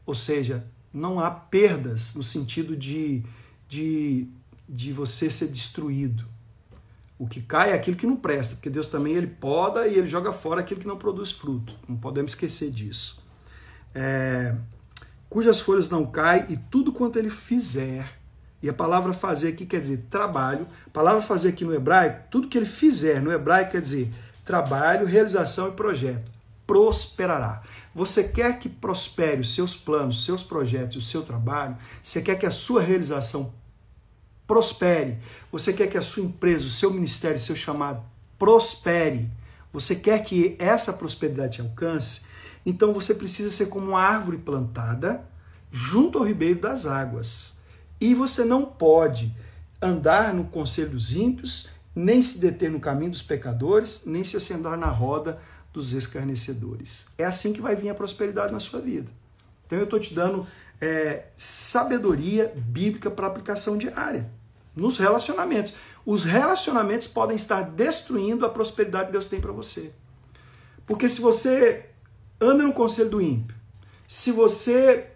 ou seja, não há perdas no sentido de, de, de você ser destruído. O que cai é aquilo que não presta, porque Deus também ele poda e ele joga fora aquilo que não produz fruto. Não podemos esquecer disso. É, cujas folhas não caem, e tudo quanto ele fizer. E a palavra fazer aqui quer dizer trabalho. A palavra fazer aqui no hebraico, tudo que ele fizer no hebraico quer dizer trabalho, realização e projeto. Prosperará. Você quer que prospere os seus planos, os seus projetos, o seu trabalho? Você quer que a sua realização prospere. Você quer que a sua empresa, o seu ministério, o seu chamado prospere. Você quer que essa prosperidade alcance? Então você precisa ser como uma árvore plantada junto ao ribeiro das águas. E você não pode andar no conselho dos ímpios, nem se deter no caminho dos pecadores, nem se assentar na roda dos escarnecedores. É assim que vai vir a prosperidade na sua vida. Então eu estou te dando é, sabedoria bíblica para aplicação diária nos relacionamentos. Os relacionamentos podem estar destruindo a prosperidade que Deus tem para você. Porque se você anda no conselho do ímpio, se você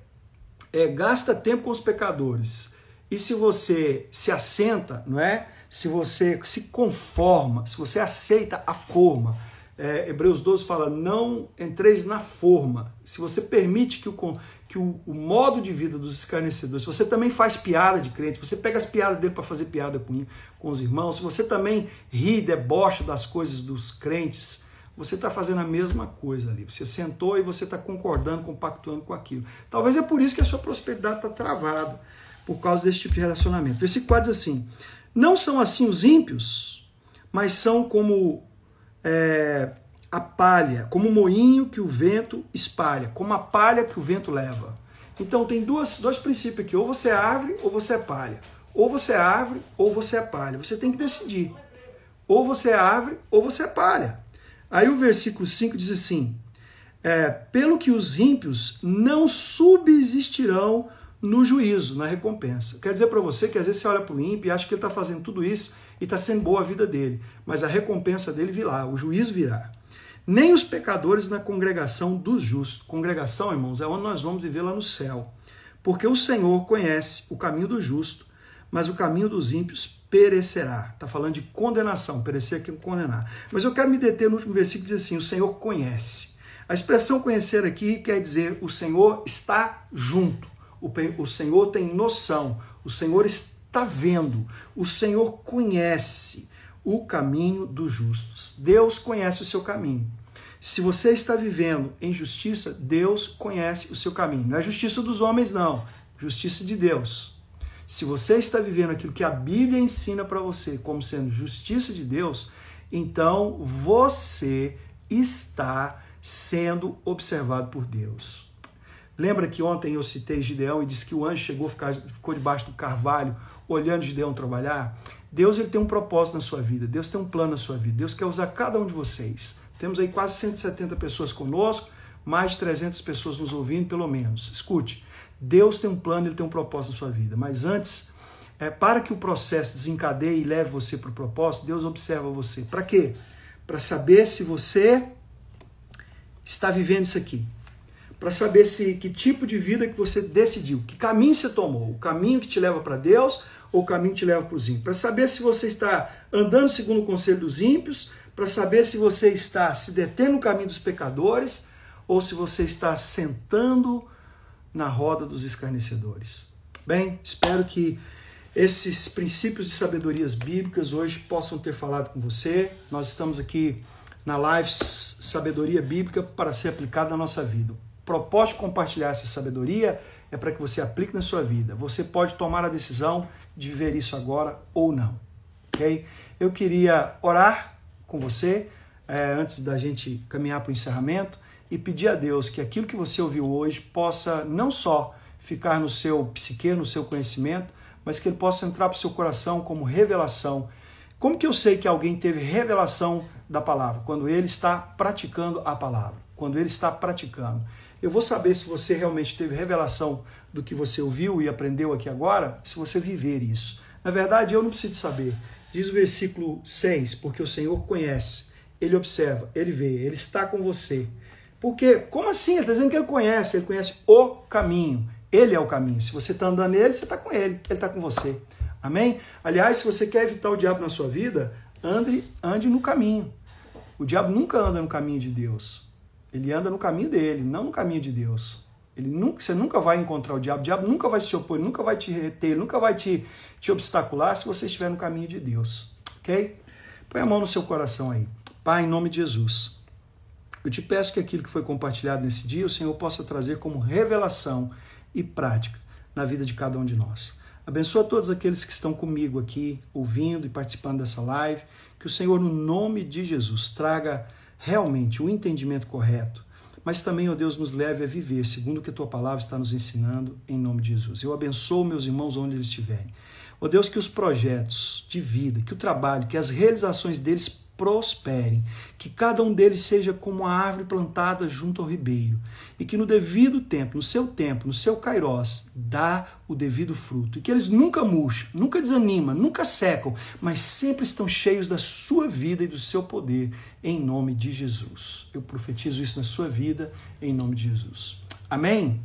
é, gasta tempo com os pecadores, e se você se assenta, não é? Se você se conforma, se você aceita a forma, é, Hebreus 12 fala: não entreis na forma. Se você permite que, o, que o, o, modo de vida dos escarnecedores, se você também faz piada de crente, você pega as piadas dele para fazer piada com, com os irmãos, se você também ri, debocha das coisas dos crentes, você está fazendo a mesma coisa ali. Você sentou e você está concordando, compactuando com aquilo. Talvez é por isso que a sua prosperidade está travada, por causa desse tipo de relacionamento. Versículo 4 diz assim: Não são assim os ímpios, mas são como é, a palha, como o moinho que o vento espalha, como a palha que o vento leva. Então tem duas, dois princípios aqui: ou você é árvore ou você é palha. Ou você é árvore ou você é palha. Você tem que decidir. Ou você é árvore ou você é palha. Aí o versículo 5 diz assim: é, pelo que os ímpios não subsistirão no juízo, na recompensa. Quer dizer para você que às vezes você olha para o ímpio e acha que ele está fazendo tudo isso e está sendo boa a vida dele, mas a recompensa dele virá, o juízo virá. Nem os pecadores na congregação dos justos. Congregação, irmãos, é onde nós vamos viver lá no céu. Porque o Senhor conhece o caminho do justo, mas o caminho dos ímpios perecerá. Está falando de condenação, perecer aqui é condenar. Mas eu quero me deter no último versículo que diz assim: o Senhor conhece. A expressão conhecer aqui quer dizer o Senhor está junto, o, Senhor tem noção, o Senhor está vendo, o Senhor conhece o caminho dos justos. Deus conhece o seu caminho. Se você está vivendo em justiça, Deus conhece o seu caminho. Não é justiça dos homens, não. Justiça de Deus. Se você está vivendo aquilo que a Bíblia ensina para você como sendo justiça de Deus, então você está sendo observado por Deus. Lembra que ontem eu citei Gideão e disse que o anjo chegou, ficou debaixo do carvalho, olhando Gideão trabalhar? Deus ele tem um propósito na sua vida, Deus tem um plano na sua vida, Deus quer usar cada um de vocês. Temos aí quase 170 pessoas conosco, mais de 300 pessoas nos ouvindo, pelo menos. Escute, Deus tem um plano, ele tem um propósito na sua vida. Mas antes, é, para que o processo desencadeie e leve você para o propósito, Deus observa você. Para quê? Para saber se você está vivendo isso aqui. Para saber se que tipo de vida que você decidiu, que caminho você tomou, o caminho que te leva para Deus ou o caminho que te leva para os ímpios. Para saber se você está andando segundo o conselho dos ímpios, para saber se você está se detendo no caminho dos pecadores ou se você está sentando na roda dos escarnecedores. Bem, espero que esses princípios de sabedorias bíblicas hoje possam ter falado com você. Nós estamos aqui na live Sabedoria Bíblica para ser aplicada na nossa vida. O propósito de compartilhar essa sabedoria é para que você aplique na sua vida. Você pode tomar a decisão de viver isso agora ou não. Ok? Eu queria orar com você é, antes da gente caminhar para o encerramento e pedir a Deus que aquilo que você ouviu hoje possa não só ficar no seu psique, no seu conhecimento, mas que ele possa entrar para o seu coração como revelação. Como que eu sei que alguém teve revelação da palavra? Quando ele está praticando a palavra, quando ele está praticando. Eu vou saber se você realmente teve revelação do que você ouviu e aprendeu aqui agora, se você viver isso. Na verdade, eu não preciso saber. Diz o versículo 6, porque o Senhor conhece, ele observa, ele vê, ele está com você. Porque, como assim? Ele está dizendo que ele conhece, ele conhece o caminho. Ele é o caminho. Se você está andando nele, você está com ele, ele está com você. Amém? Aliás, se você quer evitar o diabo na sua vida, ande, ande no caminho. O diabo nunca anda no caminho de Deus. Ele anda no caminho dele, não no caminho de Deus. Ele nunca, você nunca vai encontrar o diabo. O diabo nunca vai se opor, nunca vai te reter, nunca vai te, te obstacular se você estiver no caminho de Deus. Ok? Põe a mão no seu coração aí. Pai, em nome de Jesus. Eu te peço que aquilo que foi compartilhado nesse dia, o Senhor possa trazer como revelação e prática na vida de cada um de nós. Abençoa todos aqueles que estão comigo aqui, ouvindo e participando dessa live. Que o Senhor, no nome de Jesus, traga realmente o entendimento correto, mas também, ó Deus, nos leve a viver segundo o que a tua palavra está nos ensinando, em nome de Jesus. Eu abençoo meus irmãos onde eles estiverem. Ó Deus, que os projetos de vida, que o trabalho, que as realizações deles prosperem, que cada um deles seja como uma árvore plantada junto ao ribeiro, e que no devido tempo, no seu tempo, no seu kairós, dá o devido fruto, e que eles nunca murcham, nunca desanimam, nunca secam, mas sempre estão cheios da sua vida e do seu poder, em nome de Jesus. Eu profetizo isso na sua vida, em nome de Jesus. Amém?